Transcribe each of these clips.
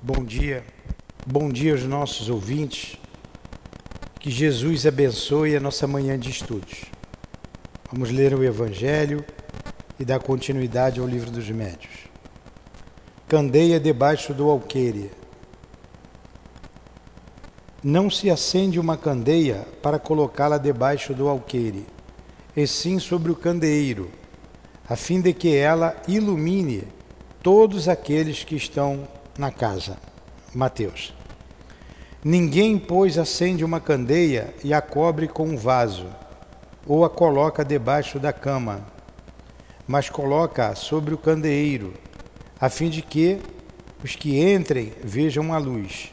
Bom dia, bom dia aos nossos ouvintes. Que Jesus abençoe a nossa manhã de estudos. Vamos ler o Evangelho e dar continuidade ao livro dos médios. Candeia debaixo do alqueire. Não se acende uma candeia para colocá-la debaixo do alqueire, e sim sobre o candeeiro, a fim de que ela ilumine todos aqueles que estão na casa. Mateus. Ninguém, pois, acende uma candeia e a cobre com um vaso, ou a coloca debaixo da cama, mas coloca-a sobre o candeeiro, a fim de que os que entrem vejam a luz.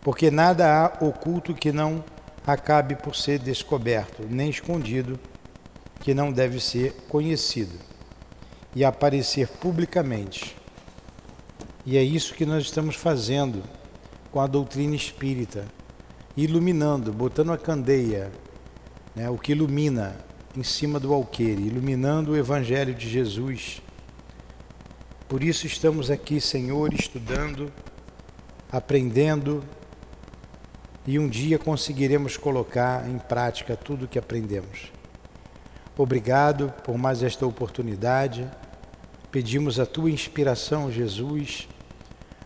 Porque nada há oculto que não acabe por ser descoberto, nem escondido que não deve ser conhecido e aparecer publicamente. E é isso que nós estamos fazendo com a doutrina espírita, iluminando, botando a candeia, né, o que ilumina em cima do alqueire, iluminando o Evangelho de Jesus. Por isso estamos aqui, Senhor, estudando, aprendendo e um dia conseguiremos colocar em prática tudo o que aprendemos. Obrigado por mais esta oportunidade. Pedimos a tua inspiração, Jesus,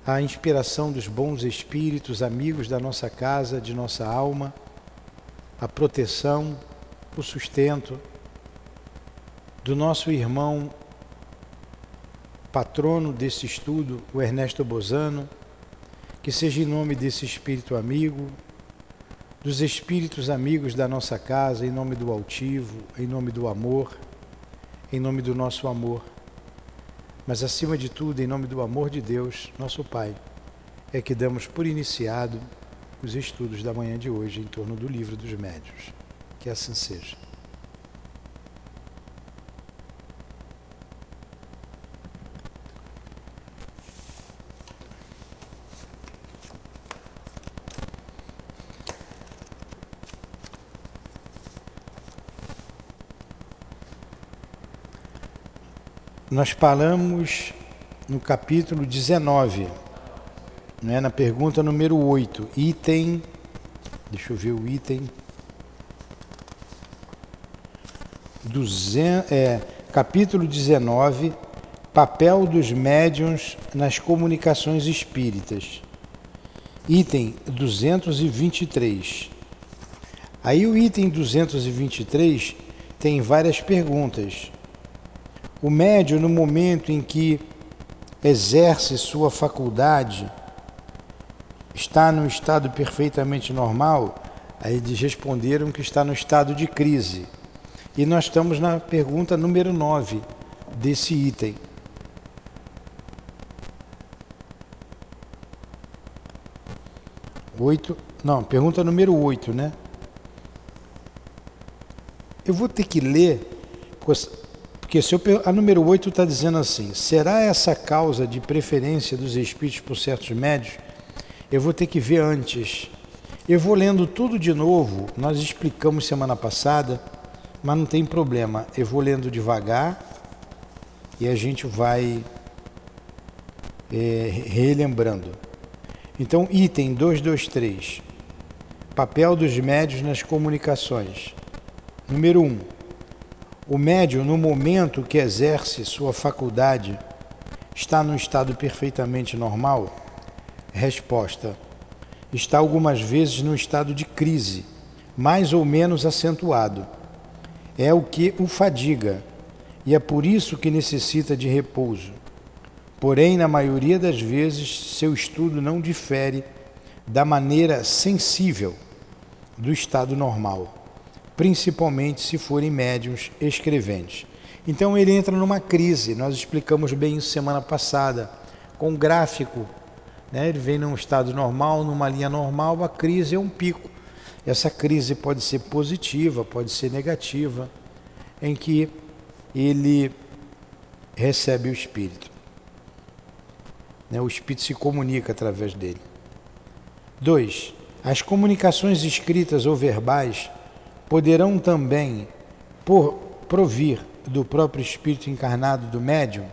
a inspiração dos bons espíritos, amigos da nossa casa, de nossa alma, a proteção, o sustento do nosso irmão patrono desse estudo, o Ernesto Bozano, que seja em nome desse espírito amigo, dos espíritos amigos da nossa casa, em nome do altivo, em nome do amor, em nome do nosso amor. Mas acima de tudo, em nome do amor de Deus, nosso Pai, é que damos por iniciado os estudos da manhã de hoje em torno do livro dos médios. Que assim seja. Nós paramos no capítulo 19, né, na pergunta número 8, item. Deixa eu ver o item. 200, é, capítulo 19, papel dos médiuns nas comunicações espíritas. Item 223. Aí o item 223 tem várias perguntas. O médium, no momento em que exerce sua faculdade, está no estado perfeitamente normal? Aí eles responderam que está no estado de crise. E nós estamos na pergunta número 9 desse item. Oito, não, pergunta número 8, né? Eu vou ter que ler, porque se eu, a número 8 está dizendo assim: será essa causa de preferência dos espíritos por certos médios? Eu vou ter que ver antes. Eu vou lendo tudo de novo. Nós explicamos semana passada, mas não tem problema. Eu vou lendo devagar e a gente vai é, relembrando. Então, item 223. Papel dos médios nas comunicações. Número 1. Um, o médium, no momento que exerce sua faculdade, está num estado perfeitamente normal? Resposta: está algumas vezes no estado de crise, mais ou menos acentuado. É o que o fadiga e é por isso que necessita de repouso. Porém, na maioria das vezes, seu estudo não difere da maneira sensível do estado normal principalmente se forem médiums escreventes. Então ele entra numa crise, nós explicamos bem isso semana passada, com um gráfico. Né? Ele vem num estado normal, numa linha normal, a crise é um pico. Essa crise pode ser positiva, pode ser negativa, em que ele recebe o Espírito. Né? O Espírito se comunica através dele. 2. As comunicações escritas ou verbais poderão também por provir do próprio espírito encarnado do médium?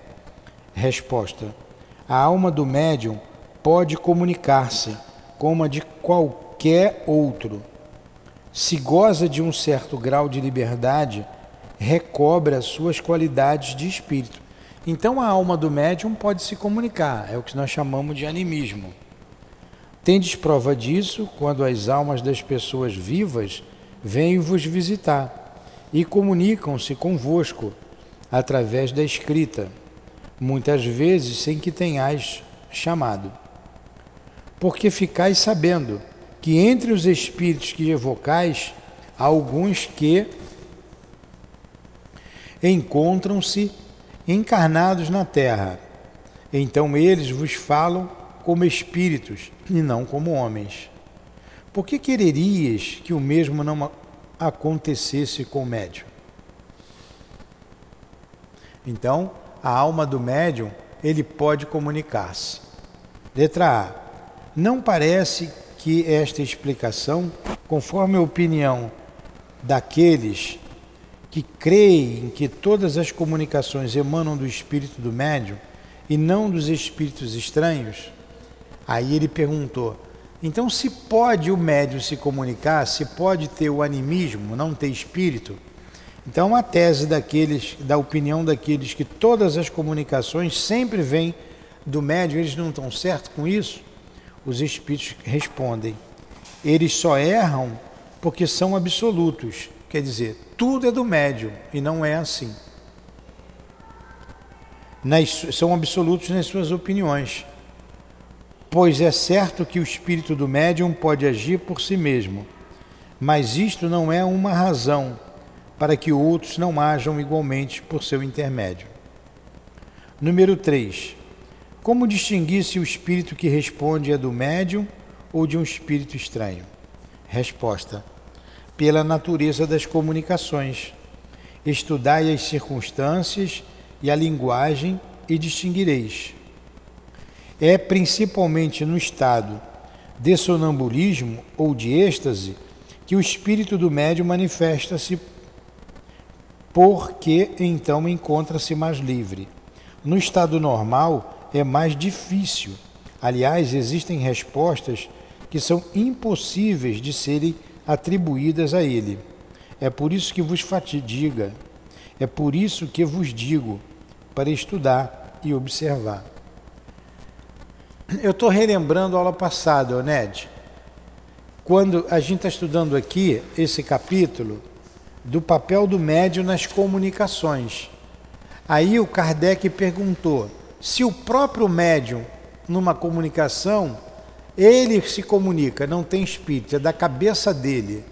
Resposta: A alma do médium pode comunicar-se como a de qualquer outro. Se goza de um certo grau de liberdade, recobre as suas qualidades de espírito. Então a alma do médium pode se comunicar, é o que nós chamamos de animismo. Tendes prova disso quando as almas das pessoas vivas vêm vos visitar e comunicam-se convosco através da escrita, muitas vezes sem que tenhais chamado. Porque ficais sabendo que entre os espíritos que evocais, há alguns que encontram-se encarnados na terra. Então eles vos falam como espíritos e não como homens. Por que quererias que o mesmo não acontecesse com o médium? Então, a alma do médium, ele pode comunicar-se. Letra A. Não parece que esta explicação, conforme a opinião daqueles que creem que todas as comunicações emanam do espírito do médium e não dos espíritos estranhos, Aí ele perguntou: então, se pode o médium se comunicar, se pode ter o animismo, não ter espírito? Então, a tese daqueles, da opinião daqueles que todas as comunicações sempre vêm do médium, eles não estão certos com isso? Os espíritos respondem: eles só erram porque são absolutos. Quer dizer, tudo é do médium e não é assim. Nas, são absolutos nas suas opiniões pois é certo que o espírito do médium pode agir por si mesmo, mas isto não é uma razão para que outros não ajam igualmente por seu intermédio. Número 3. Como distinguir se o espírito que responde é do médium ou de um espírito estranho? Resposta: Pela natureza das comunicações. Estudai as circunstâncias e a linguagem e distinguireis. É principalmente no estado de sonambulismo ou de êxtase que o espírito do médium manifesta-se, porque então encontra-se mais livre. No estado normal é mais difícil. Aliás, existem respostas que são impossíveis de serem atribuídas a ele. É por isso que vos fatiga, é por isso que vos digo, para estudar e observar. Eu estou relembrando a aula passada, Ned, quando a gente está estudando aqui esse capítulo do papel do médium nas comunicações. Aí o Kardec perguntou se o próprio médium, numa comunicação, ele se comunica, não tem espírito, é da cabeça dele.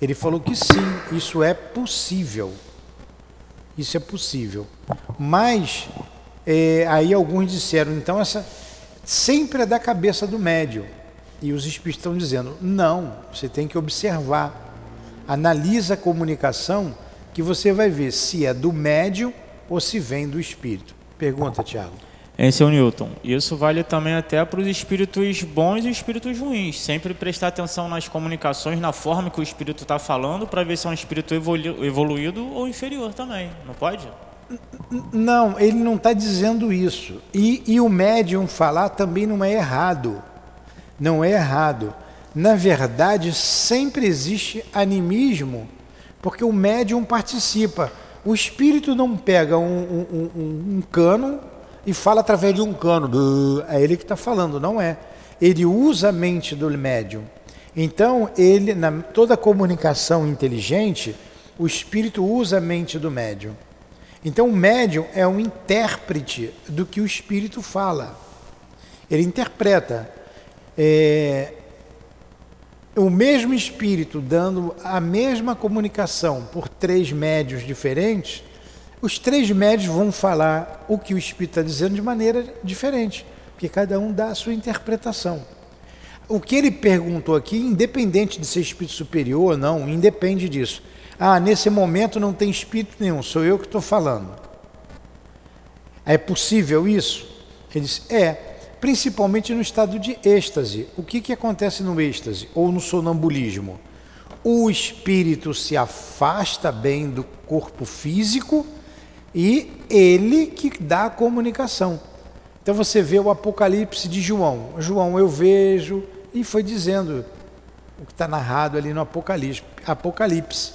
Ele falou que sim, isso é possível. Isso é possível. Mas é, aí alguns disseram, então essa sempre é da cabeça do médium. E os espíritos estão dizendo: não, você tem que observar. Analisa a comunicação que você vai ver se é do médium ou se vem do espírito. Pergunta, Tiago. Esse é o Newton. Isso vale também até para os espíritos bons e espíritos ruins. Sempre prestar atenção nas comunicações, na forma que o espírito está falando, para ver se é um espírito evoluído ou inferior também. Não pode? Não, ele não está dizendo isso. E, e o médium falar também não é errado. Não é errado. Na verdade, sempre existe animismo, porque o médium participa. O espírito não pega um, um, um, um cano e fala através de um cano. É ele que está falando, não é. Ele usa a mente do médium. Então, ele, na toda comunicação inteligente, o espírito usa a mente do médium. Então, o médium é um intérprete do que o espírito fala. Ele interpreta. É, o mesmo espírito dando a mesma comunicação por três médios diferentes, os três médios vão falar o que o espírito está dizendo de maneira diferente, porque cada um dá a sua interpretação. O que ele perguntou aqui, independente de ser espírito superior ou não, independe disso. Ah, nesse momento não tem espírito nenhum, sou eu que estou falando. É possível isso? Ele diz: é, principalmente no estado de êxtase. O que, que acontece no êxtase ou no sonambulismo? O espírito se afasta bem do corpo físico e ele que dá a comunicação. Então você vê o Apocalipse de João. João, eu vejo, e foi dizendo o que está narrado ali no Apocalipse. Apocalipse.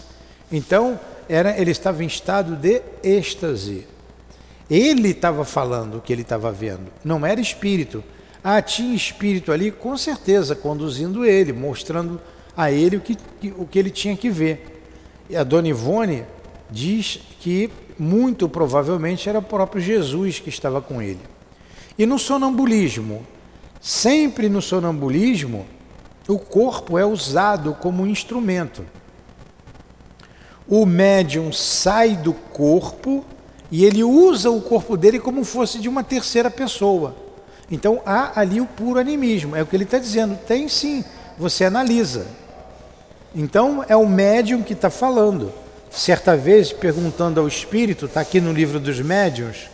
Então, era, ele estava em estado de êxtase. Ele estava falando o que ele estava vendo, não era espírito. Ah, tinha espírito ali, com certeza, conduzindo ele, mostrando a ele o que, o que ele tinha que ver. E a Dona Ivone diz que muito provavelmente era o próprio Jesus que estava com ele. E no sonambulismo, sempre no sonambulismo, o corpo é usado como instrumento. O médium sai do corpo e ele usa o corpo dele como fosse de uma terceira pessoa. Então há ali o puro animismo, é o que ele está dizendo. Tem sim, você analisa. Então é o médium que está falando. Certa vez, perguntando ao espírito, está aqui no livro dos médiuns,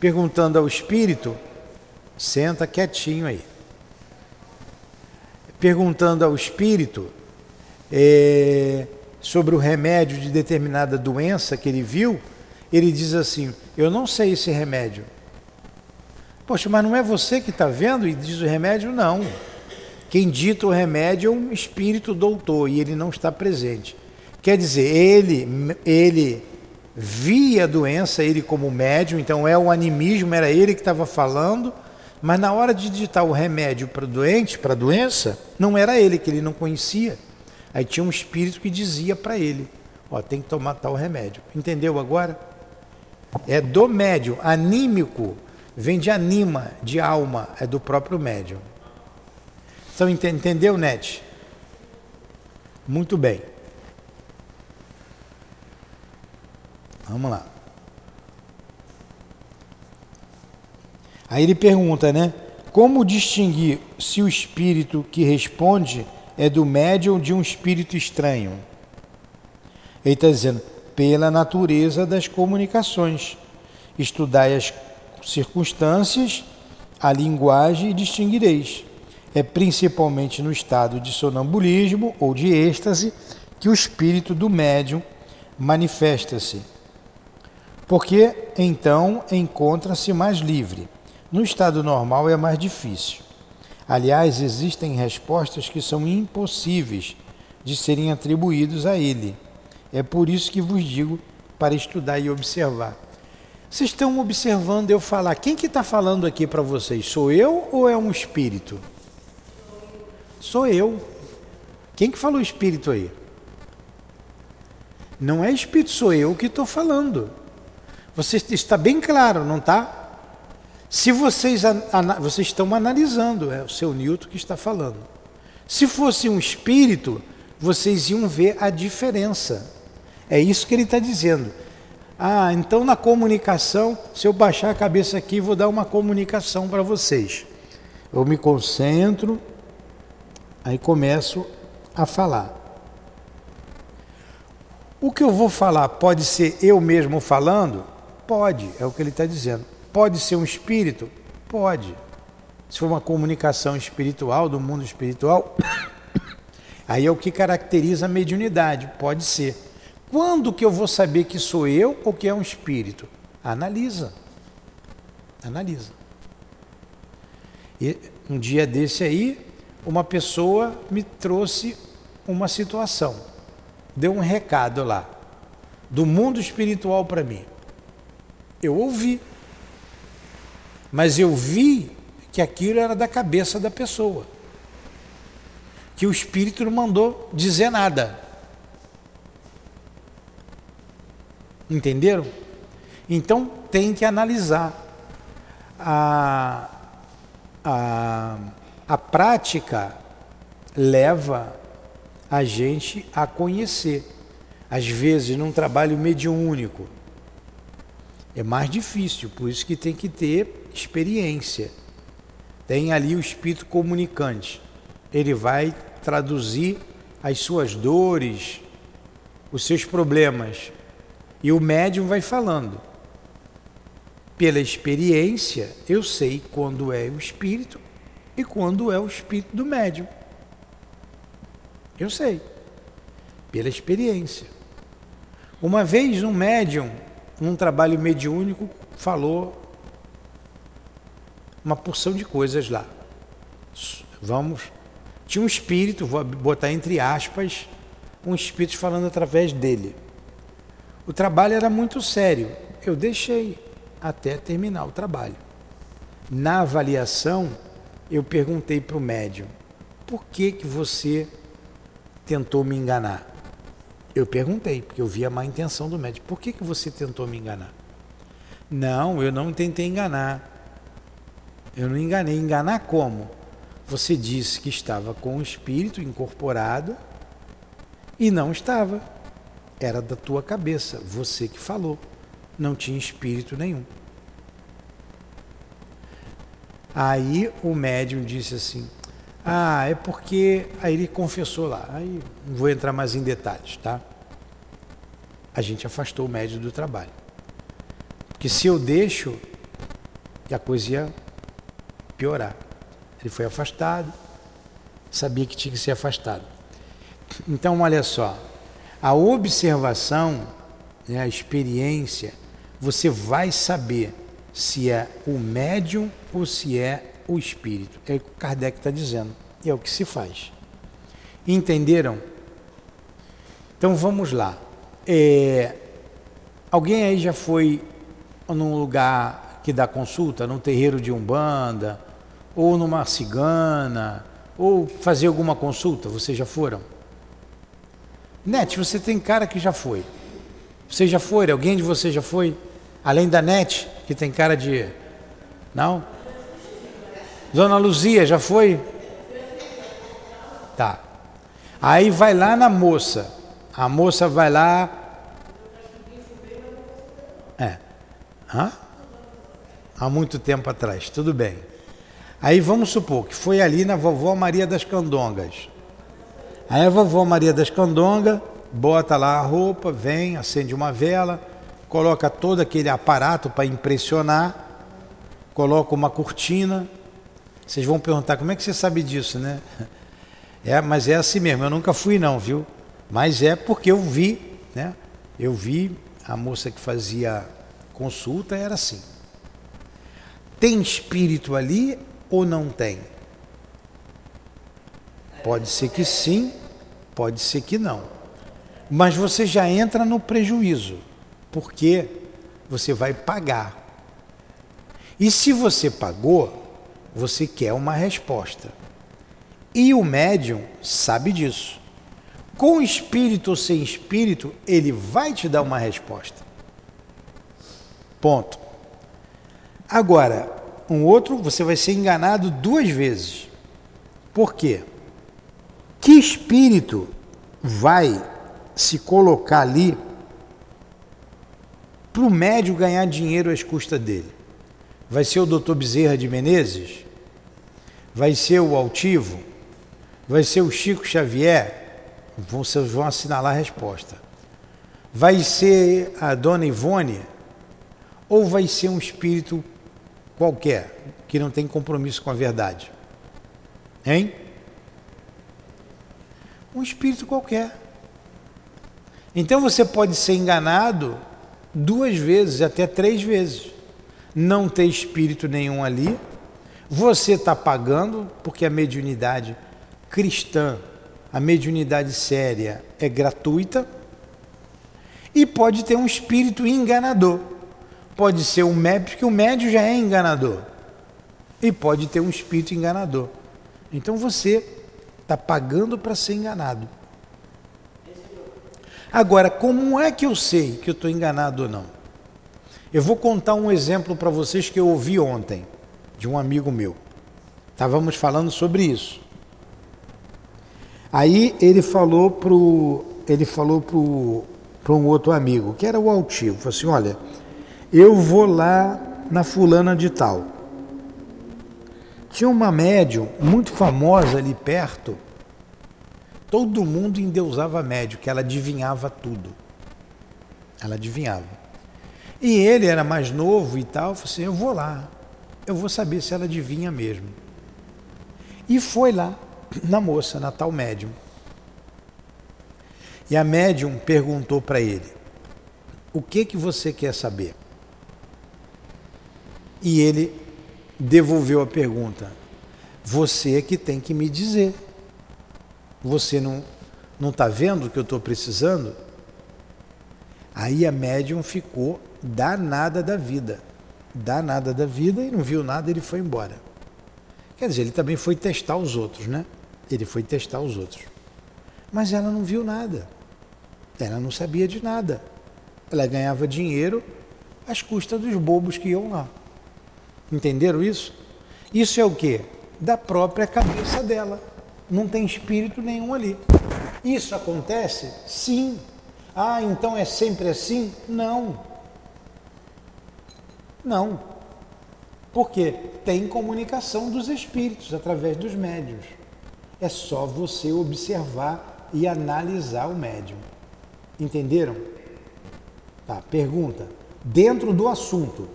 perguntando ao espírito, senta quietinho aí. Perguntando ao espírito é, sobre o remédio de determinada doença que ele viu, ele diz assim: Eu não sei esse remédio. Poxa, mas não é você que está vendo e diz o remédio? Não. Quem dita o remédio é um espírito doutor e ele não está presente. Quer dizer, ele, ele via a doença, ele como médium, então é o animismo, era ele que estava falando, mas na hora de digitar o remédio para o doente, para a doença, não era ele, que ele não conhecia. Aí tinha um espírito que dizia para ele: Ó, tem que tomar tal remédio. Entendeu agora? É do médium, anímico, vem de anima, de alma, é do próprio médium. Então, entendeu, Net? Muito bem. Vamos lá. Aí ele pergunta, né? Como distinguir se o espírito que responde é do médium de um espírito estranho? Ele está dizendo, pela natureza das comunicações. Estudai as circunstâncias, a linguagem e distinguireis. É principalmente no estado de sonambulismo ou de êxtase que o espírito do médium manifesta-se porque então encontra-se mais livre. No estado normal é mais difícil. Aliás, existem respostas que são impossíveis de serem atribuídos a ele. É por isso que vos digo para estudar e observar. Vocês estão observando eu falar. Quem que está falando aqui para vocês? Sou eu ou é um espírito? Sou eu. Quem que falou espírito aí? Não é espírito, sou eu que estou falando. Você está bem claro, não está? Se vocês, vocês estão analisando, é o seu Newton que está falando. Se fosse um espírito, vocês iam ver a diferença. É isso que ele está dizendo. Ah, então na comunicação, se eu baixar a cabeça aqui, vou dar uma comunicação para vocês. Eu me concentro, aí começo a falar. O que eu vou falar pode ser eu mesmo falando? Pode, é o que ele está dizendo. Pode ser um espírito? Pode. Se for uma comunicação espiritual, do mundo espiritual, aí é o que caracteriza a mediunidade. Pode ser. Quando que eu vou saber que sou eu ou que é um espírito? Analisa. Analisa. E um dia desse aí, uma pessoa me trouxe uma situação, deu um recado lá, do mundo espiritual para mim. Eu ouvi. Mas eu vi que aquilo era da cabeça da pessoa. Que o espírito não mandou dizer nada. Entenderam? Então tem que analisar. A, a, a prática leva a gente a conhecer. Às vezes, num trabalho mediúnico, é mais difícil, por isso que tem que ter experiência. Tem ali o espírito comunicante. Ele vai traduzir as suas dores, os seus problemas. E o médium vai falando. Pela experiência, eu sei quando é o espírito e quando é o espírito do médium. Eu sei. Pela experiência. Uma vez um médium num trabalho mediúnico, falou uma porção de coisas lá. Vamos. Tinha um espírito, vou botar entre aspas, um espírito falando através dele. O trabalho era muito sério. Eu deixei até terminar o trabalho. Na avaliação, eu perguntei para o médium: por que, que você tentou me enganar? Eu perguntei, porque eu vi a má intenção do médico. Por que, que você tentou me enganar? Não, eu não tentei enganar. Eu não enganei. Enganar como? Você disse que estava com o espírito incorporado e não estava. Era da tua cabeça, você que falou. Não tinha espírito nenhum. Aí o médium disse assim: Ah, é porque. Aí ele confessou lá. Aí não vou entrar mais em detalhes, tá? A gente afastou o médium do trabalho. Porque se eu deixo, a coisa ia piorar. Ele foi afastado, sabia que tinha que ser afastado. Então, olha só, a observação, né, a experiência, você vai saber se é o médium ou se é o espírito. É o que Kardec está dizendo. E é o que se faz. Entenderam? Então vamos lá. É, alguém aí já foi num lugar que dá consulta, num terreiro de umbanda, ou numa cigana, ou fazer alguma consulta? Vocês já foram? Net, você tem cara que já foi. Você já foi? Alguém de vocês já foi? Além da Net, que tem cara de. Não? Dona Luzia, já foi? Tá. Aí vai lá na moça. A moça vai lá. É. Hã? Há muito tempo atrás, tudo bem. Aí vamos supor que foi ali na vovó Maria das Candongas. Aí a vovó Maria das Candongas bota lá a roupa, vem, acende uma vela, coloca todo aquele aparato para impressionar, coloca uma cortina. Vocês vão perguntar como é que você sabe disso, né? É, mas é assim mesmo. Eu nunca fui não, viu? Mas é porque eu vi, né? Eu vi a moça que fazia consulta era assim. Tem espírito ali ou não tem? Pode ser que sim, pode ser que não. Mas você já entra no prejuízo, porque você vai pagar. E se você pagou, você quer uma resposta. E o médium sabe disso. Com espírito ou sem espírito, ele vai te dar uma resposta. Ponto. Agora, um outro, você vai ser enganado duas vezes. Por quê? Que espírito vai se colocar ali para o médio ganhar dinheiro às custas dele? Vai ser o doutor Bezerra de Menezes? Vai ser o Altivo? Vai ser o Chico Xavier? Vocês vão assinalar a resposta. Vai ser a dona Ivone? Ou vai ser um espírito qualquer, que não tem compromisso com a verdade? Hein? Um espírito qualquer. Então você pode ser enganado duas vezes, até três vezes. Não ter espírito nenhum ali. Você está pagando, porque a mediunidade cristã, a mediunidade séria é gratuita. E pode ter um espírito enganador Pode ser um médio, porque o médio já é enganador. E pode ter um espírito enganador. Então você está pagando para ser enganado. Agora, como é que eu sei que eu estou enganado ou não? Eu vou contar um exemplo para vocês que eu ouvi ontem, de um amigo meu. Estávamos falando sobre isso. Aí ele falou pro ele falou pro para um outro amigo, que era o altivo, falou assim, olha, eu vou lá na fulana de tal. Tinha uma médium muito famosa ali perto. Todo mundo endeusava médium, que ela adivinhava tudo. Ela adivinhava. E ele era mais novo e tal, falou assim, eu vou lá, eu vou saber se ela adivinha mesmo. E foi lá, na moça, na tal médium. E a médium perguntou para ele, o que que você quer saber? E ele devolveu a pergunta. Você é que tem que me dizer. Você não não está vendo o que eu estou precisando? Aí a médium ficou danada da vida. Danada da vida e não viu nada, ele foi embora. Quer dizer, ele também foi testar os outros, né? Ele foi testar os outros. Mas ela não viu nada. Ela não sabia de nada. Ela ganhava dinheiro às custas dos bobos que iam lá. Entenderam isso? Isso é o que? Da própria cabeça dela. Não tem espírito nenhum ali. Isso acontece? Sim. Ah, então é sempre assim? Não. Não. Por quê? Tem comunicação dos espíritos através dos médios. É só você observar e analisar o médium. Entenderam? Tá, pergunta. Dentro do assunto.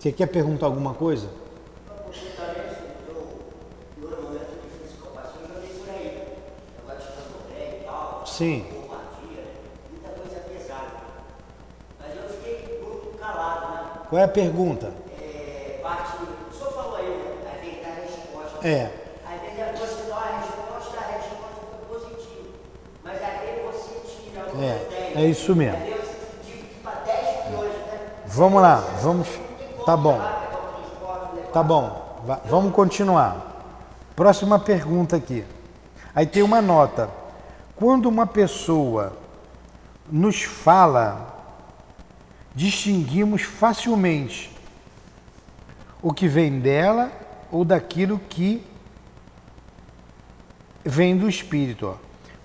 Você quer perguntar alguma coisa? Sim. Muita coisa pesada. Mas eu fiquei muito calado, né? Qual é a pergunta? É, parte, o senhor falou aí, né? Aí vem dar a resposta. É. Você dá a resposta, a resposta foi positiva. Mas aí você tira alguma é. É isso mesmo. Aí você divide para 10 milhões, né? Vamos lá, vamos. Tá bom. Tá bom. Vamos continuar. Próxima pergunta aqui. Aí tem uma nota. Quando uma pessoa nos fala, distinguimos facilmente o que vem dela ou daquilo que vem do espírito.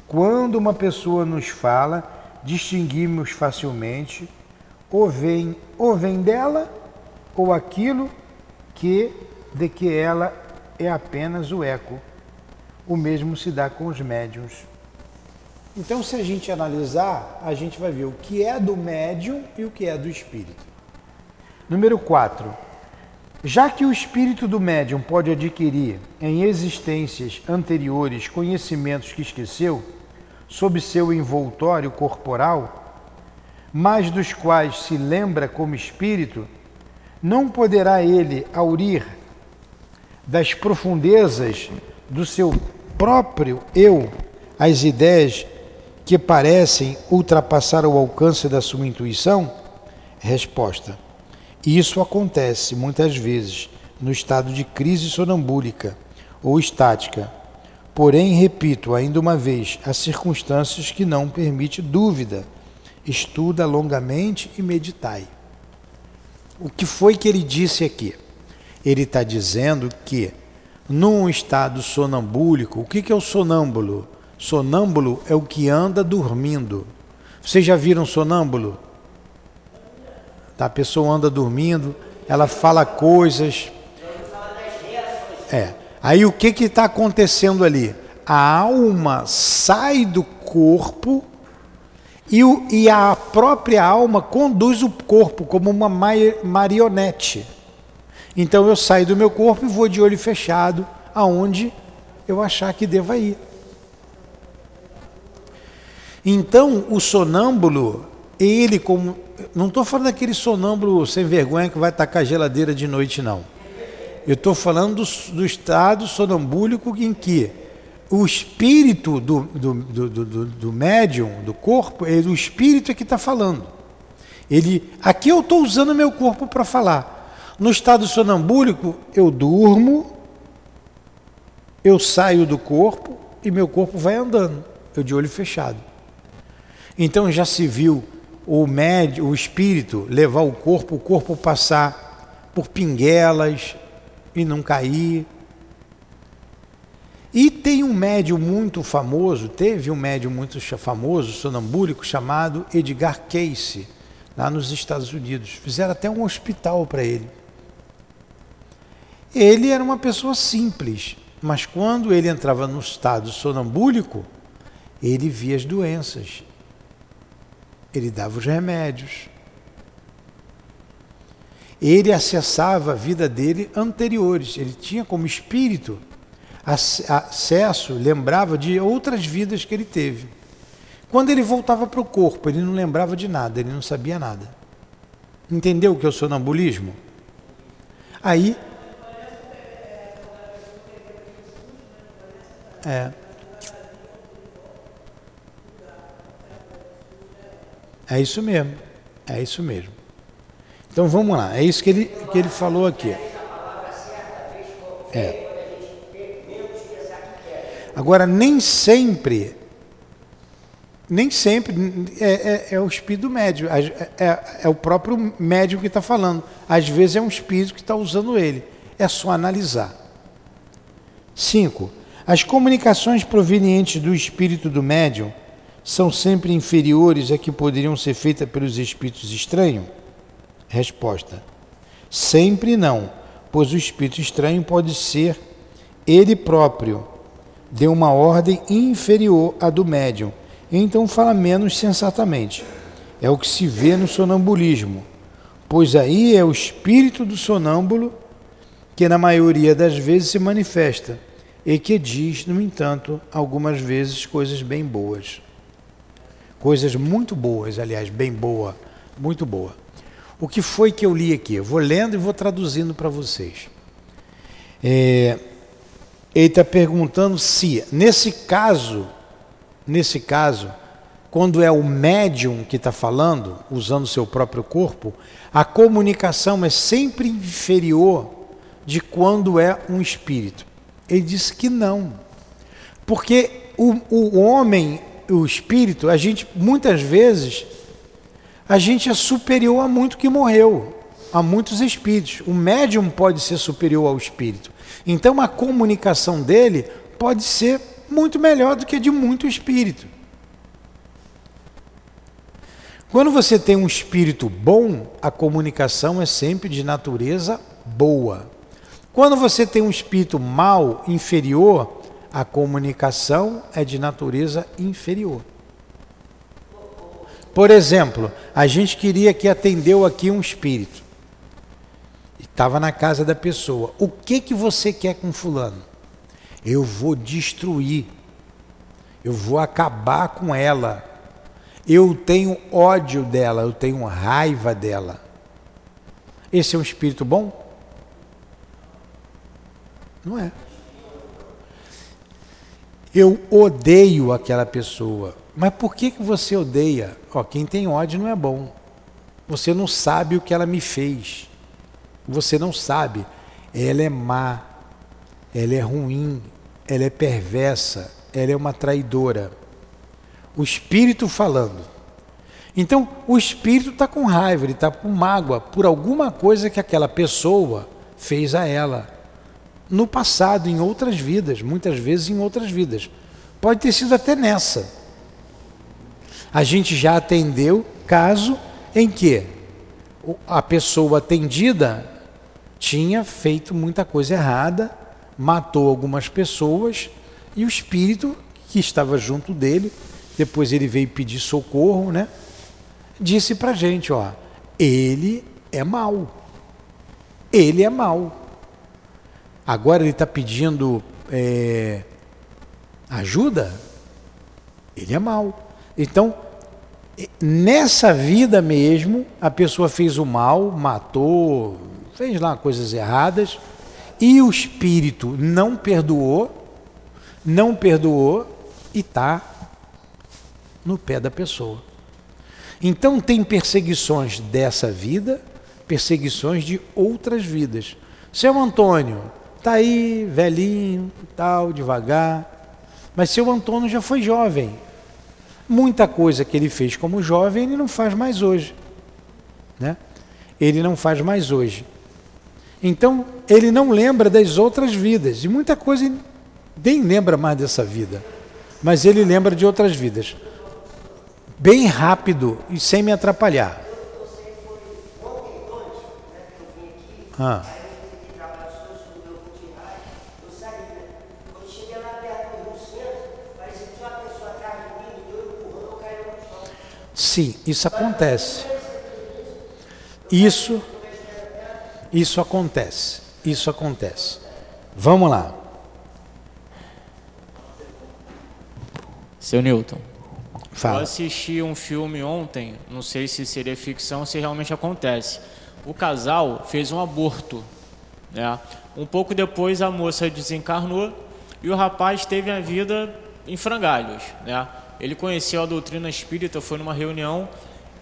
Quando uma pessoa nos fala, distinguimos facilmente ou vem, ou vem dela ou aquilo que de que ela é apenas o eco. O mesmo se dá com os médiums. Então, se a gente analisar, a gente vai ver o que é do médium e o que é do espírito. Número 4. Já que o espírito do médium pode adquirir em existências anteriores conhecimentos que esqueceu, sob seu envoltório corporal, mas dos quais se lembra como espírito, não poderá ele aurir das profundezas do seu próprio eu as ideias que parecem ultrapassar o alcance da sua intuição? Resposta: Isso acontece muitas vezes no estado de crise sonambúlica ou estática. Porém, repito ainda uma vez, há circunstâncias que não permitem dúvida. Estuda longamente e meditai. O que foi que ele disse aqui? Ele está dizendo que, num estado sonambúlico, o que é o sonâmbulo? Sonâmbulo é o que anda dormindo. Vocês já viram sonâmbulo? Tá, a pessoa anda dormindo, ela fala coisas. É. Aí o que que está acontecendo ali? A alma sai do corpo e, o, e a própria alma conduz o corpo como uma marionete. Então eu saio do meu corpo e vou de olho fechado aonde eu achar que deva ir. Então, o sonâmbulo, ele como. Não estou falando daquele sonâmbulo sem vergonha que vai tacar a geladeira de noite, não. Eu estou falando do, do, estado sonambúlico em que o espírito do, do, do, do, do médium, do corpo, é o espírito é que está falando. Ele, aqui eu estou usando meu corpo para falar. No estado sonambúlico, eu durmo, eu saio do corpo e meu corpo vai andando, eu de olho fechado. Então já se viu o médio, o espírito levar o corpo, o corpo passar por pinguelas e não cair. E tem um médium muito famoso, teve um médium muito famoso, sonambúlico, chamado Edgar Cayce, lá nos Estados Unidos. Fizeram até um hospital para ele. Ele era uma pessoa simples, mas quando ele entrava no estado sonambúlico, ele via as doenças, ele dava os remédios. Ele acessava a vida dele anteriores, ele tinha como espírito acesso, lembrava de outras vidas que ele teve. Quando ele voltava para o corpo, ele não lembrava de nada, ele não sabia nada. Entendeu o que é o sonambulismo? Aí. É. É isso mesmo. É isso mesmo. Então vamos lá. É isso que ele, que ele falou aqui. É. Agora, nem sempre, nem sempre é, é, é o espírito médio, é, é, o próprio médium que está falando. Às vezes é um espírito que está usando ele. É só analisar. 5. As comunicações provenientes do espírito do médium são sempre inferiores a que poderiam ser feitas pelos espíritos estranhos? Resposta: Sempre não, pois o espírito estranho pode ser ele próprio de uma ordem inferior à do médium, então fala menos sensatamente. É o que se vê no sonambulismo, pois aí é o espírito do sonâmbulo que na maioria das vezes se manifesta e que diz, no entanto, algumas vezes coisas bem boas. Coisas muito boas, aliás, bem boa, muito boa. O que foi que eu li aqui? Eu vou lendo e vou traduzindo para vocês. É, ele está perguntando se, nesse caso, nesse caso, quando é o médium que está falando, usando seu próprio corpo, a comunicação é sempre inferior de quando é um espírito. Ele disse que não. Porque o, o homem, o espírito, a gente muitas vezes a gente é superior a muito que morreu, a muitos espíritos. O médium pode ser superior ao espírito. Então a comunicação dele pode ser muito melhor do que a de muito espírito. Quando você tem um espírito bom, a comunicação é sempre de natureza boa. Quando você tem um espírito mal, inferior, a comunicação é de natureza inferior. Por exemplo, a gente queria que atendeu aqui um espírito. Estava na casa da pessoa. O que que você quer com fulano? Eu vou destruir. Eu vou acabar com ela. Eu tenho ódio dela, eu tenho raiva dela. Esse é um espírito bom? Não é. Eu odeio aquela pessoa. Mas por que, que você odeia? Ó, quem tem ódio não é bom. Você não sabe o que ela me fez. Você não sabe. Ela é má. Ela é ruim. Ela é perversa. Ela é uma traidora. O espírito falando. Então, o espírito está com raiva, ele está com mágoa por alguma coisa que aquela pessoa fez a ela no passado, em outras vidas, muitas vezes em outras vidas. Pode ter sido até nessa. A gente já atendeu caso em que a pessoa atendida tinha feito muita coisa errada, matou algumas pessoas e o espírito que estava junto dele, depois ele veio pedir socorro, né? Disse pra gente, ó, ele é mau. Ele é mau. Agora ele está pedindo é, ajuda, ele é mal. Então, nessa vida mesmo, a pessoa fez o mal, matou, fez lá coisas erradas, e o espírito não perdoou, não perdoou e está no pé da pessoa. Então, tem perseguições dessa vida, perseguições de outras vidas. Seu Antônio, Está aí, velhinho, tal, devagar. Mas seu Antônio já foi jovem. Muita coisa que ele fez como jovem, ele não faz mais hoje. Né? Ele não faz mais hoje. Então, ele não lembra das outras vidas. E muita coisa nem lembra mais dessa vida. Mas ele lembra de outras vidas. Bem rápido e sem me atrapalhar. Ah. Sim, isso acontece. Isso, isso acontece. Isso acontece. Vamos lá. Seu Newton. Fala. Eu assisti um filme ontem, não sei se seria ficção ou se realmente acontece. O casal fez um aborto. Né? Um pouco depois a moça desencarnou e o rapaz teve a vida em frangalhos, né? Ele conheceu a doutrina espírita, foi numa reunião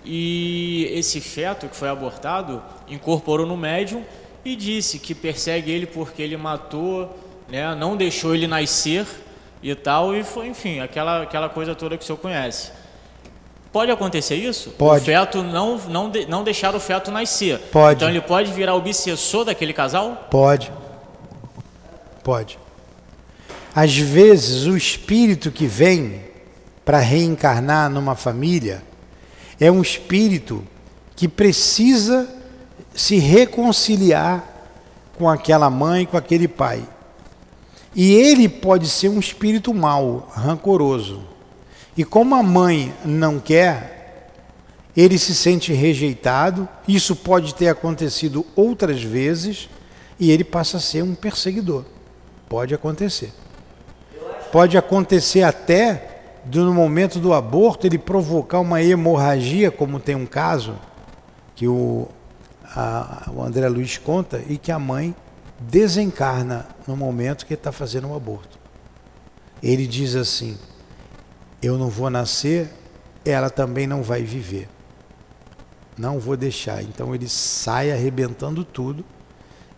e esse feto que foi abortado incorporou no médium e disse que persegue ele porque ele matou, né, não deixou ele nascer e tal, e foi, enfim, aquela, aquela coisa toda que o senhor conhece. Pode acontecer isso? Pode. O feto não, não, de, não deixar o feto nascer. Pode. Então ele pode virar obsessor daquele casal? Pode. Pode. Às vezes o espírito que vem para reencarnar numa família é um espírito que precisa se reconciliar com aquela mãe, com aquele pai. E ele pode ser um espírito mau, rancoroso. E como a mãe não quer, ele se sente rejeitado. Isso pode ter acontecido outras vezes e ele passa a ser um perseguidor. Pode acontecer. Pode acontecer até no momento do aborto ele provocar uma hemorragia, como tem um caso que o, a, o André Luiz conta, e que a mãe desencarna no momento que está fazendo o aborto. Ele diz assim: Eu não vou nascer, ela também não vai viver. Não vou deixar. Então ele sai arrebentando tudo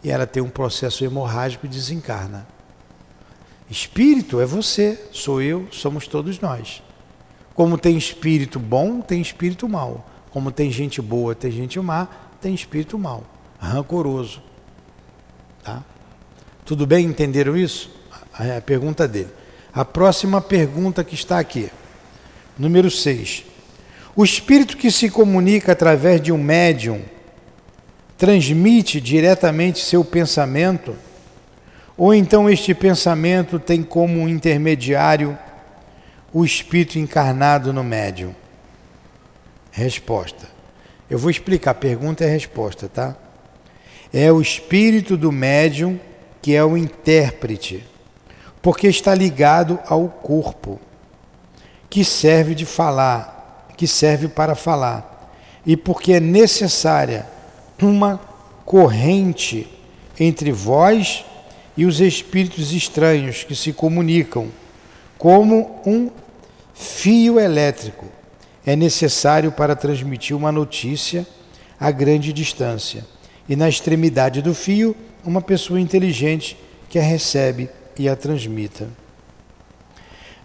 e ela tem um processo hemorrágico e desencarna. Espírito é você, sou eu, somos todos nós. Como tem espírito bom, tem espírito mau. Como tem gente boa, tem gente má, tem espírito mau, rancoroso. Tá? Tudo bem? Entenderam isso? A, a pergunta dele. A próxima pergunta que está aqui, número 6. O espírito que se comunica através de um médium transmite diretamente seu pensamento ou então este pensamento tem como intermediário o espírito encarnado no médium? Resposta. Eu vou explicar, pergunta e resposta, tá? É o espírito do médium que é o intérprete, porque está ligado ao corpo, que serve de falar, que serve para falar, e porque é necessária uma corrente entre vós e os espíritos estranhos que se comunicam, como um fio elétrico, é necessário para transmitir uma notícia a grande distância. E na extremidade do fio, uma pessoa inteligente que a recebe e a transmita.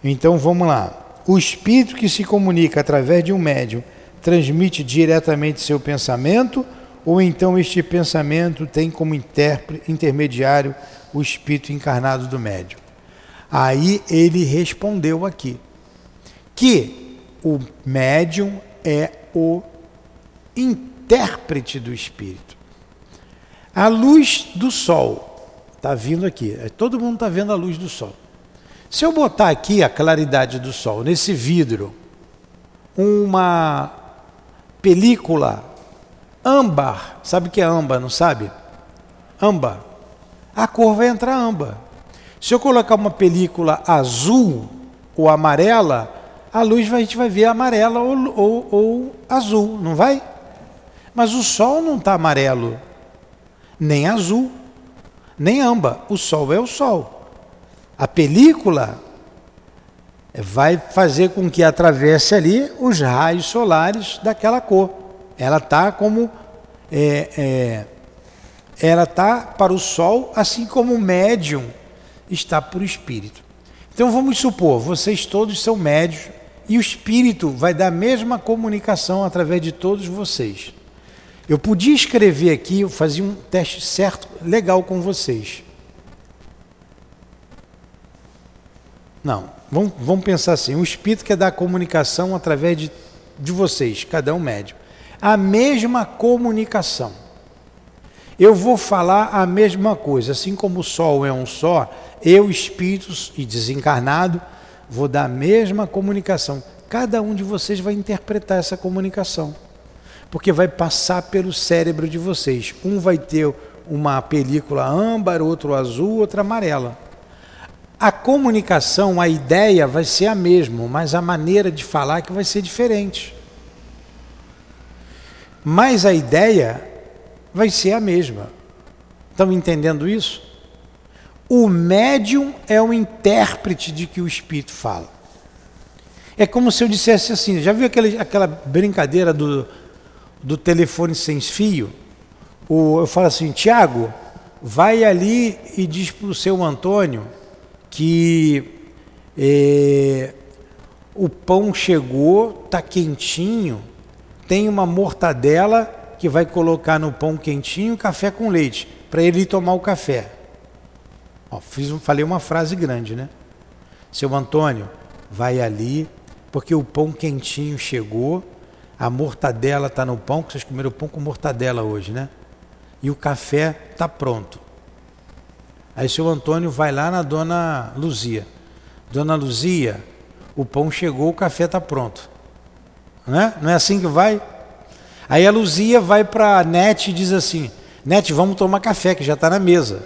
Então vamos lá. O espírito que se comunica através de um médium transmite diretamente seu pensamento, ou então este pensamento tem como intermediário o espírito encarnado do médium. Aí ele respondeu aqui que o médium é o intérprete do espírito. A luz do sol está vindo aqui. Todo mundo está vendo a luz do sol. Se eu botar aqui a claridade do sol nesse vidro, uma película âmbar, sabe o que é âmbar, não sabe? Âmbar a cor vai entrar âmbar. Se eu colocar uma película azul ou amarela, a luz a gente vai ver amarela ou, ou, ou azul, não vai? Mas o sol não está amarelo, nem azul, nem âmbar. O sol é o sol. A película vai fazer com que atravesse ali os raios solares daquela cor. Ela está como é, é, ela está para o Sol, assim como o médium está para o Espírito. Então vamos supor, vocês todos são médios e o Espírito vai dar a mesma comunicação através de todos vocês. Eu podia escrever aqui, eu fazia um teste certo, legal com vocês. Não, vamos, vamos pensar assim: o Espírito quer dar comunicação através de, de vocês, cada um médio. A mesma comunicação eu vou falar a mesma coisa. Assim como o sol é um só, eu, espíritos e desencarnado, vou dar a mesma comunicação. Cada um de vocês vai interpretar essa comunicação, porque vai passar pelo cérebro de vocês. Um vai ter uma película âmbar, outro azul, outra amarela. A comunicação, a ideia vai ser a mesma, mas a maneira de falar é que vai ser diferente. Mas a ideia vai ser a mesma. Estão entendendo isso? O médium é o intérprete de que o espírito fala. É como se eu dissesse assim: já viu aquele, aquela brincadeira do, do telefone sem fio? O, eu falo assim, Tiago, vai ali e diz para o seu Antônio que é, o pão chegou, está quentinho, tem uma mortadela que vai colocar no pão quentinho café com leite, para ele tomar o café. Ó, fiz, falei uma frase grande, né? Seu Antônio, vai ali, porque o pão quentinho chegou, a mortadela está no pão, que vocês comeram pão com mortadela hoje, né? E o café está pronto. Aí seu Antônio vai lá na dona Luzia. Dona Luzia, o pão chegou, o café está pronto. Não é? Não é assim que vai? Aí a Luzia vai para a Net e diz assim: Net, vamos tomar café, que já está na mesa.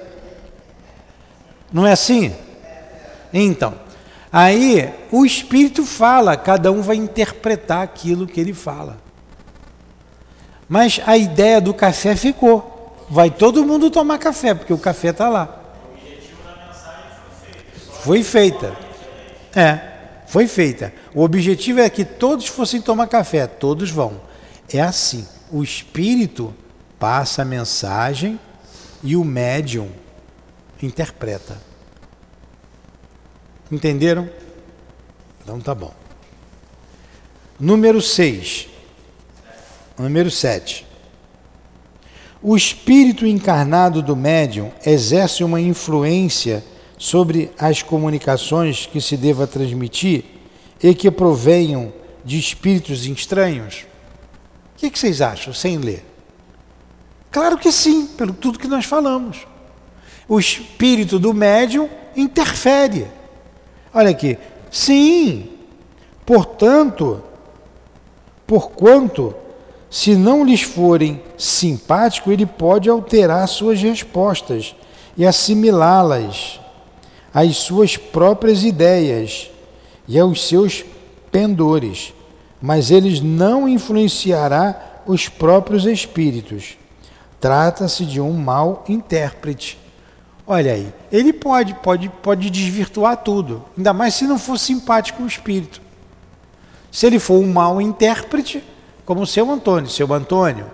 Não é assim? Então, aí o Espírito fala, cada um vai interpretar aquilo que ele fala. Mas a ideia do café ficou. Vai todo mundo tomar café, porque o café está lá. Foi feita. É, foi feita. O objetivo é que todos fossem tomar café, todos vão. É assim. O espírito passa a mensagem e o médium interpreta. Entenderam? Então tá bom. Número 6. Número 7. O espírito encarnado do médium exerce uma influência sobre as comunicações que se deva transmitir e que provenham de espíritos estranhos? O que, que vocês acham, sem ler? Claro que sim, pelo tudo que nós falamos. O espírito do médium interfere. Olha aqui, sim, portanto, porquanto, se não lhes forem simpático, ele pode alterar suas respostas e assimilá-las às suas próprias ideias e aos seus pendores, mas eles não influenciará os próprios espíritos. Trata-se de um mau intérprete. Olha aí, ele pode, pode, pode desvirtuar tudo, ainda mais se não for simpático o espírito. Se ele for um mau intérprete, como o seu Antônio, seu Antônio,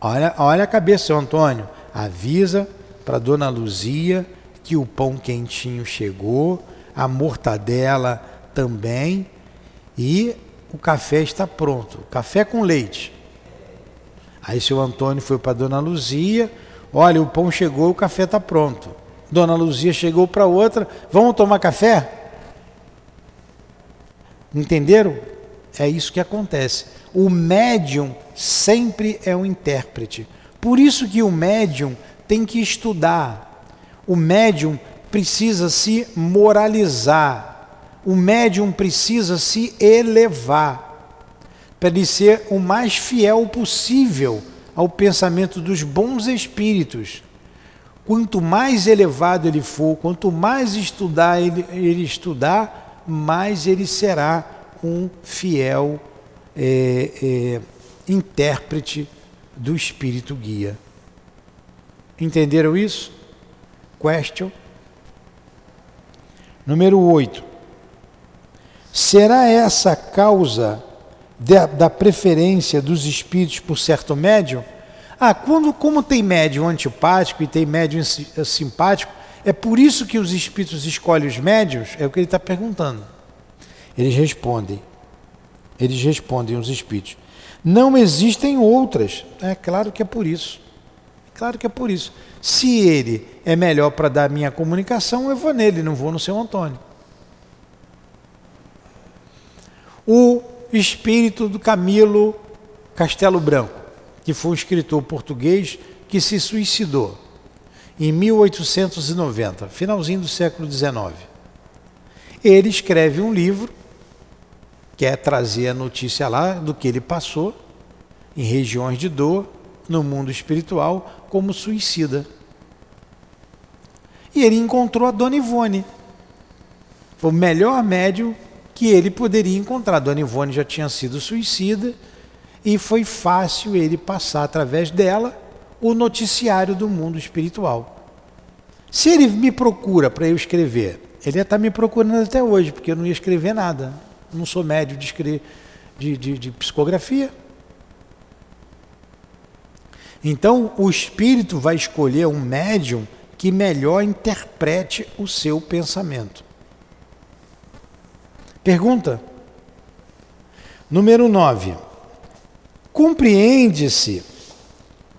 olha, olha a cabeça, seu Antônio, avisa para dona Luzia que o pão quentinho chegou, a mortadela também e o café está pronto, café com leite. Aí seu Antônio foi para Dona Luzia, olha, o pão chegou, o café está pronto. Dona Luzia chegou para outra, vamos tomar café? Entenderam? É isso que acontece. O médium sempre é um intérprete. Por isso que o médium tem que estudar, o médium precisa se moralizar, o médium precisa se elevar, para ele ser o mais fiel possível ao pensamento dos bons espíritos. Quanto mais elevado ele for, quanto mais estudar ele, ele estudar, mais ele será um fiel é, é, intérprete do Espírito Guia. Entenderam isso? Question. Número 8. Será essa a causa de, da preferência dos espíritos por certo médium? Ah, quando, como tem médium antipático e tem médium eh, simpático, é por isso que os espíritos escolhem os médios? É o que ele está perguntando. Eles respondem. Eles respondem, os espíritos. Não existem outras. É claro que é por isso. Claro que é por isso. Se ele é melhor para dar minha comunicação, eu vou nele, não vou no seu Antônio. O espírito do Camilo Castelo Branco, que foi um escritor português que se suicidou em 1890, finalzinho do século XIX. Ele escreve um livro, quer trazer a notícia lá do que ele passou em regiões de dor, no mundo espiritual, como suicida. E ele encontrou a Dona Ivone. Foi o melhor médium que ele poderia encontrar. A Dona Ivone já tinha sido suicida e foi fácil ele passar através dela o noticiário do mundo espiritual. Se ele me procura para eu escrever, ele ia estar tá me procurando até hoje, porque eu não ia escrever nada. Não sou médio de, de, de, de psicografia. Então, o espírito vai escolher um médium que melhor interprete o seu pensamento. Pergunta. Número 9. Compreende-se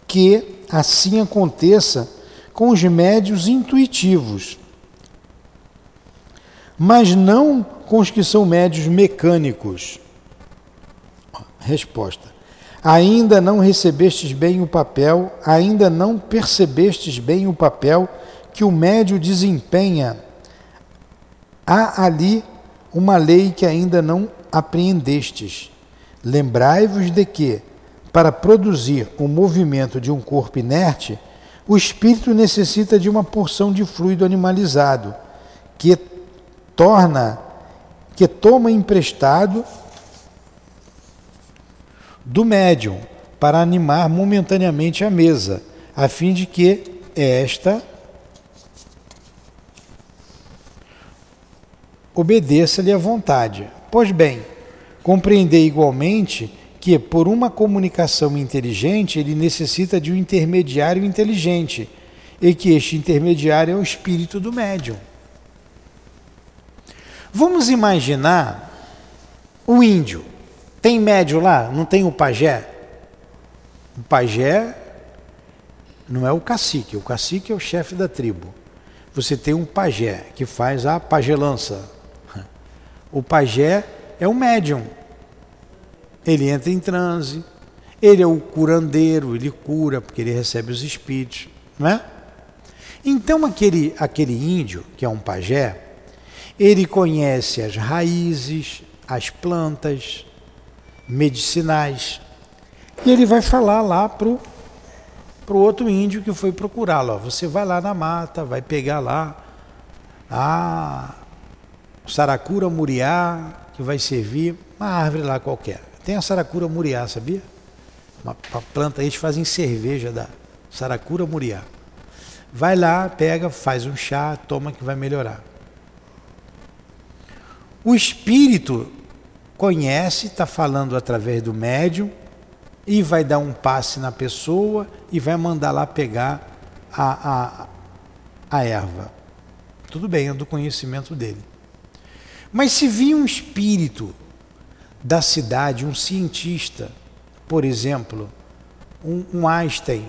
que assim aconteça com os médios intuitivos, mas não com os que são médios mecânicos. Resposta: Ainda não recebestes bem o papel, ainda não percebestes bem o papel que o médio desempenha. Há ali uma lei que ainda não apreendestes. Lembrai-vos de que, para produzir o movimento de um corpo inerte, o espírito necessita de uma porção de fluido animalizado, que torna, que toma emprestado do médium para animar momentaneamente a mesa, a fim de que esta obedeça-lhe à vontade. Pois bem, compreender igualmente que, por uma comunicação inteligente, ele necessita de um intermediário inteligente e que este intermediário é o espírito do médium. Vamos imaginar o índio. Tem médium lá? Não tem o pajé? O pajé não é o cacique, o cacique é o chefe da tribo. Você tem um pajé que faz a pagelança. O pajé é o médium ele entra em transe, ele é o curandeiro, ele cura porque ele recebe os espíritos, não é? Então aquele, aquele índio, que é um pajé, ele conhece as raízes, as plantas medicinais, e ele vai falar lá pro pro outro índio que foi procurá-lo. Você vai lá na mata, vai pegar lá a saracura muriá, que vai servir uma árvore lá qualquer. Tem a saracura muriá, sabia? Uma, uma planta, eles fazem cerveja da saracura muriá. Vai lá, pega, faz um chá, toma que vai melhorar. O espírito conhece, está falando através do médium e vai dar um passe na pessoa e vai mandar lá pegar a, a, a erva. Tudo bem, é do conhecimento dele. Mas se vir um espírito da cidade, um cientista, por exemplo, um, um Einstein.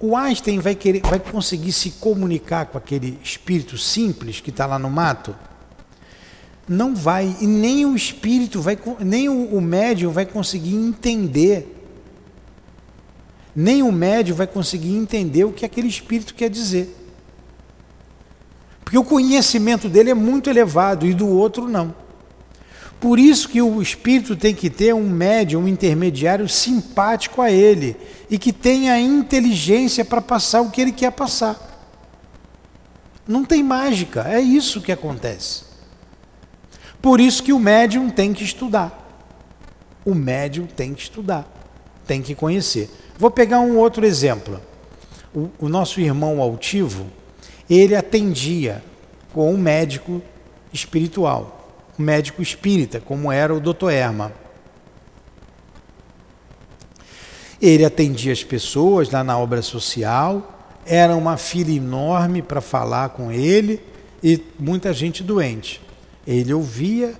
O Einstein vai, querer, vai conseguir se comunicar com aquele espírito simples que está lá no mato? Não vai, e nem o espírito vai, nem o, o médium vai conseguir entender. Nem o médium vai conseguir entender o que aquele espírito quer dizer. Porque o conhecimento dele é muito elevado e do outro não. Por isso que o espírito tem que ter um médium, um intermediário simpático a ele e que tenha inteligência para passar o que ele quer passar. Não tem mágica, é isso que acontece. Por isso que o médium tem que estudar. O médium tem que estudar, tem que conhecer. Vou pegar um outro exemplo. O, o nosso irmão altivo, ele atendia com um médico espiritual médico espírita, como era o Dr. Erma. Ele atendia as pessoas lá na obra social, era uma fila enorme para falar com ele e muita gente doente. Ele ouvia,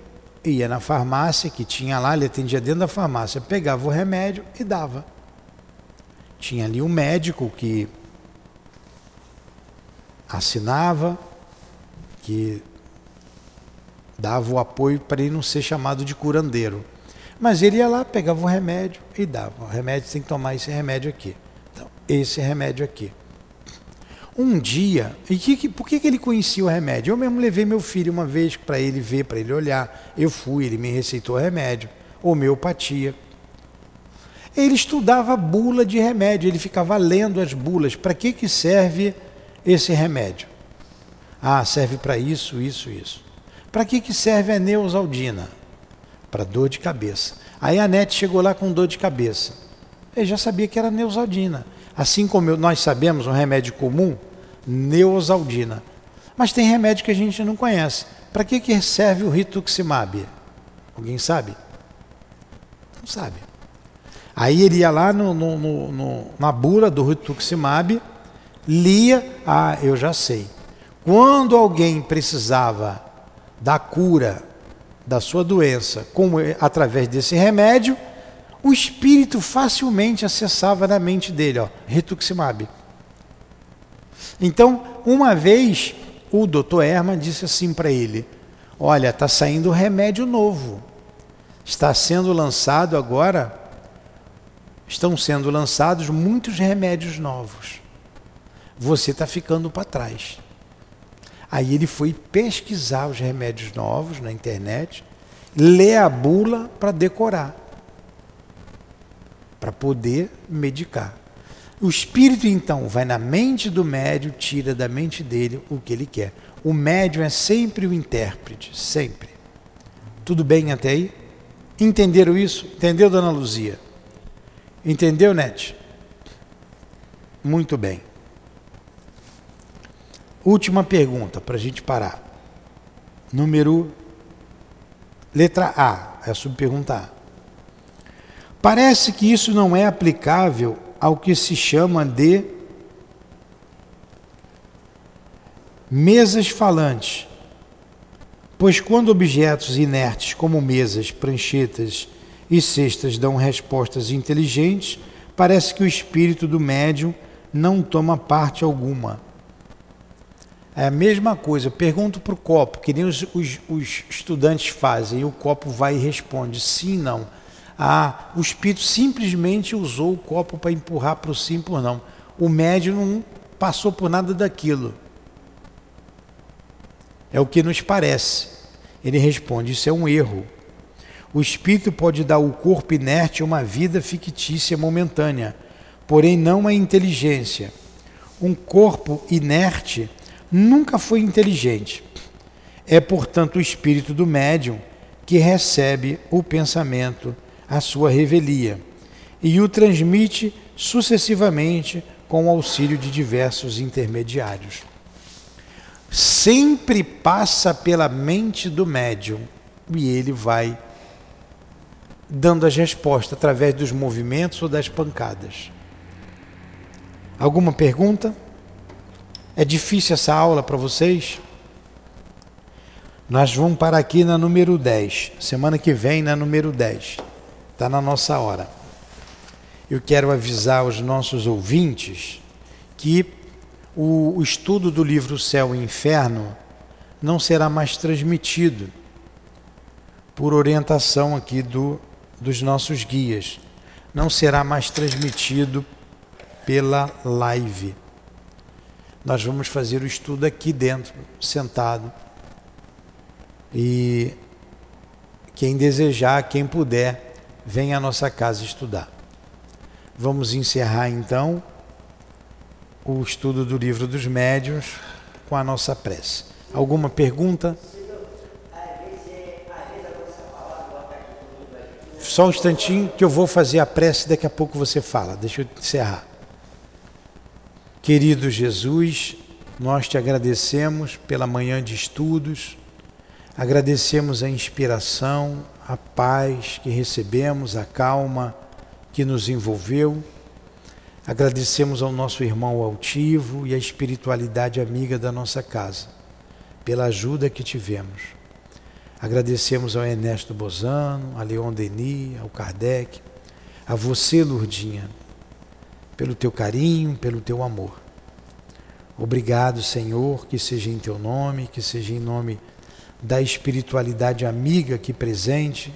ia na farmácia que tinha lá, ele atendia dentro da farmácia, pegava o remédio e dava. Tinha ali um médico que assinava, que dava o apoio para ele não ser chamado de curandeiro. Mas ele ia lá, pegava o remédio e dava. O remédio tem que tomar esse remédio aqui. Então, esse remédio aqui. Um dia, e que, por que, que ele conhecia o remédio? Eu mesmo levei meu filho uma vez para ele ver, para ele olhar. Eu fui, ele me receitou o remédio, homeopatia. Ele estudava bula de remédio, ele ficava lendo as bulas. Para que, que serve esse remédio? Ah, serve para isso, isso, isso. Para que, que serve a Neusaldina? Para dor de cabeça. Aí a Nete chegou lá com dor de cabeça. Ele já sabia que era Neusaldina. Assim como nós sabemos um remédio comum, Neosaldina. Mas tem remédio que a gente não conhece. Para que, que serve o rituximab? Alguém sabe? Não sabe. Aí ele ia lá no, no, no, na bula do rituximab, lia, ah, eu já sei. Quando alguém precisava da cura da sua doença com, através desse remédio, o espírito facilmente acessava na mente dele, ó, rituximab. Então, uma vez, o doutor Herman disse assim para ele: Olha, está saindo remédio novo. Está sendo lançado agora, estão sendo lançados muitos remédios novos. Você está ficando para trás. Aí ele foi pesquisar os remédios novos na internet, ler a bula para decorar, para poder medicar. O espírito então vai na mente do médium, tira da mente dele o que ele quer. O médium é sempre o intérprete, sempre. Tudo bem até aí? Entenderam isso? Entendeu, dona Luzia? Entendeu, Net? Muito bem. Última pergunta para a gente parar. Número. Letra A, é a subpergunta A. Parece que isso não é aplicável ao que se chama de mesas falantes, pois quando objetos inertes como mesas, pranchetas e cestas dão respostas inteligentes, parece que o espírito do médium não toma parte alguma. É a mesma coisa, pergunto para o copo, que nem os, os, os, estudantes fazem, e o copo vai e responde sim, não. Ah, o espírito simplesmente usou o copo para empurrar para o sim por não. O médium não passou por nada daquilo. É o que nos parece. Ele responde: Isso é um erro. O espírito pode dar ao corpo inerte uma vida fictícia momentânea, porém não a inteligência. Um corpo inerte nunca foi inteligente. É, portanto, o espírito do médium que recebe o pensamento, a sua revelia, e o transmite sucessivamente com o auxílio de diversos intermediários. Sempre passa pela mente do médium e ele vai dando as respostas através dos movimentos ou das pancadas. Alguma pergunta? É difícil essa aula para vocês? Nós vamos para aqui na número 10. Semana que vem na número 10. Está na nossa hora. Eu quero avisar os nossos ouvintes que o, o estudo do livro Céu e Inferno não será mais transmitido por orientação aqui do, dos nossos guias. Não será mais transmitido pela live nós vamos fazer o estudo aqui dentro, sentado. E quem desejar, quem puder, venha à nossa casa estudar. Vamos encerrar então o estudo do livro dos médiuns com a nossa prece. Alguma pergunta? Só um instantinho que eu vou fazer a prece, daqui a pouco você fala. Deixa eu encerrar. Querido Jesus, nós te agradecemos pela manhã de estudos, agradecemos a inspiração, a paz que recebemos, a calma que nos envolveu. Agradecemos ao nosso irmão altivo e à espiritualidade amiga da nossa casa, pela ajuda que tivemos. Agradecemos ao Ernesto Bozano, a Leon Denis, ao Kardec, a você, Lurdinha, pelo teu carinho, pelo teu amor. Obrigado, Senhor, que seja em teu nome, que seja em nome da espiritualidade amiga aqui presente,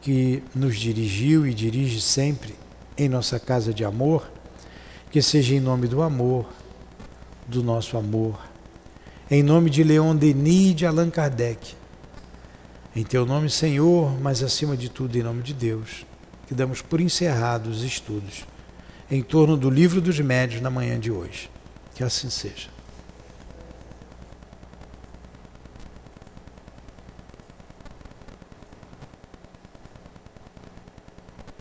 que nos dirigiu e dirige sempre em nossa casa de amor, que seja em nome do amor, do nosso amor. Em nome de Leon Denis e de Allan Kardec. Em teu nome, Senhor, mas acima de tudo em nome de Deus, que damos por encerrados os estudos em torno do livro dos médios na manhã de hoje. Que assim seja.